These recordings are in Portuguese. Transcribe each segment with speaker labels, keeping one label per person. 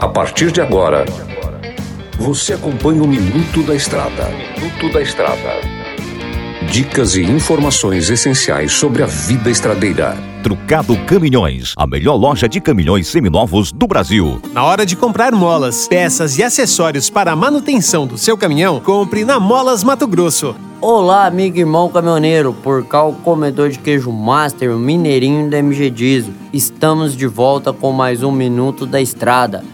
Speaker 1: A partir de agora, você acompanha o Minuto da Estrada. Minuto da Estrada. Dicas e informações essenciais sobre a vida estradeira.
Speaker 2: Trucado Caminhões, a melhor loja de caminhões seminovos do Brasil.
Speaker 3: Na hora de comprar molas, peças e acessórios para a manutenção do seu caminhão, compre na Molas Mato Grosso.
Speaker 4: Olá, amigo irmão caminhoneiro, por cá o comedor de queijo master, o mineirinho da MG Diesel. Estamos de volta com mais um Minuto da Estrada.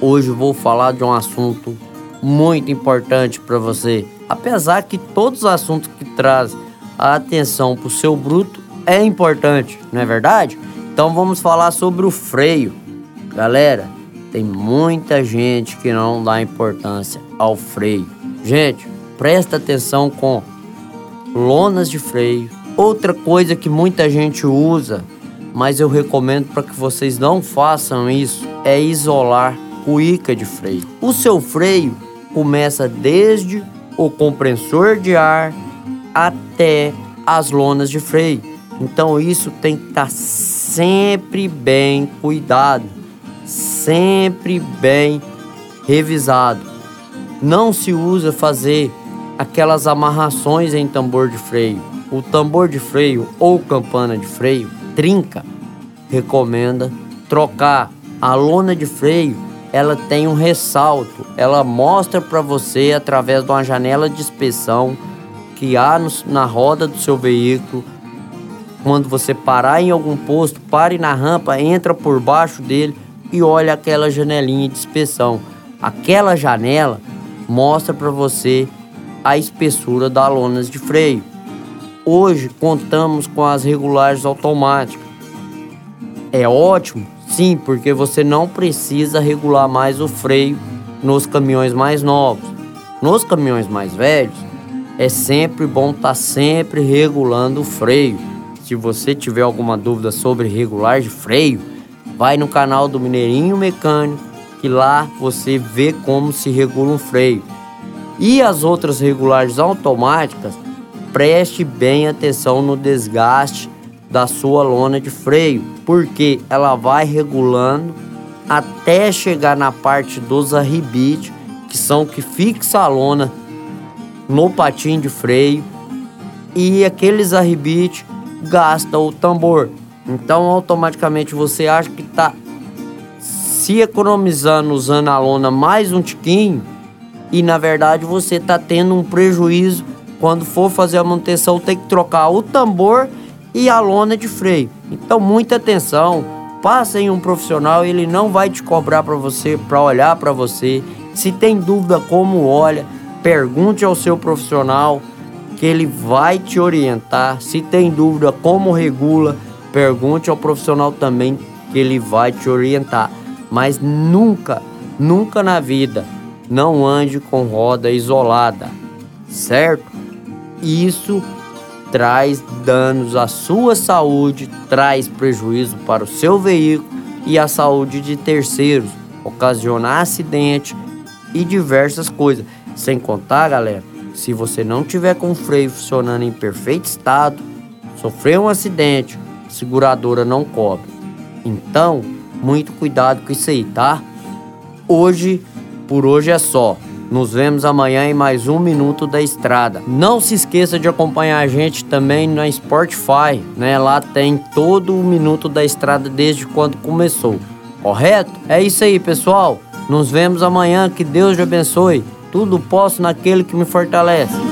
Speaker 4: Hoje vou falar de um assunto muito importante para você. Apesar que todos os assuntos que trazem a atenção para o seu bruto é importante, não é verdade? Então vamos falar sobre o freio. Galera, tem muita gente que não dá importância ao freio. Gente, presta atenção com lonas de freio. Outra coisa que muita gente usa, mas eu recomendo para que vocês não façam isso, é isolar cuíca de freio. O seu freio começa desde o compressor de ar até as lonas de freio. Então isso tem que estar tá sempre bem cuidado, sempre bem revisado. Não se usa fazer aquelas amarrações em tambor de freio. O tambor de freio ou campana de freio trinca. Recomenda trocar a lona de freio. Ela tem um ressalto. Ela mostra para você através de uma janela de inspeção que há no, na roda do seu veículo. Quando você parar em algum posto, pare na rampa, entra por baixo dele e olha aquela janelinha de inspeção. Aquela janela mostra para você a espessura das lonas de freio. Hoje contamos com as regulagens automáticas. É ótimo, sim, porque você não precisa regular mais o freio nos caminhões mais novos. Nos caminhões mais velhos, é sempre bom estar tá sempre regulando o freio. Se você tiver alguma dúvida sobre regular de freio, vai no canal do Mineirinho Mecânico, que lá você vê como se regula um freio. E as outras regulagens automáticas, preste bem atenção no desgaste da sua lona de freio, porque ela vai regulando até chegar na parte dos arribites, que são que fixa a lona no patinho de freio, e aqueles arribites gastam o tambor. Então automaticamente você acha que está se economizando usando a lona mais um tiquinho, e na verdade você está tendo um prejuízo quando for fazer a manutenção tem que trocar o tambor e a lona de freio. Então muita atenção, passa em um profissional, ele não vai te cobrar para você, para olhar para você. Se tem dúvida como olha, pergunte ao seu profissional que ele vai te orientar. Se tem dúvida como regula, pergunte ao profissional também que ele vai te orientar. Mas nunca, nunca na vida não ande com roda isolada, certo? Isso traz danos à sua saúde, traz prejuízo para o seu veículo e a saúde de terceiros, ocasiona acidente e diversas coisas. Sem contar, galera, se você não tiver com o freio funcionando em perfeito estado, sofreu um acidente, a seguradora não cobre. Então, muito cuidado com isso aí, tá? Hoje por hoje é só. Nos vemos amanhã em mais um Minuto da Estrada. Não se esqueça de acompanhar a gente também na Spotify, né? Lá tem todo o Minuto da Estrada desde quando começou. Correto? É isso aí, pessoal. Nos vemos amanhã. Que Deus te abençoe. Tudo posso naquele que me fortalece.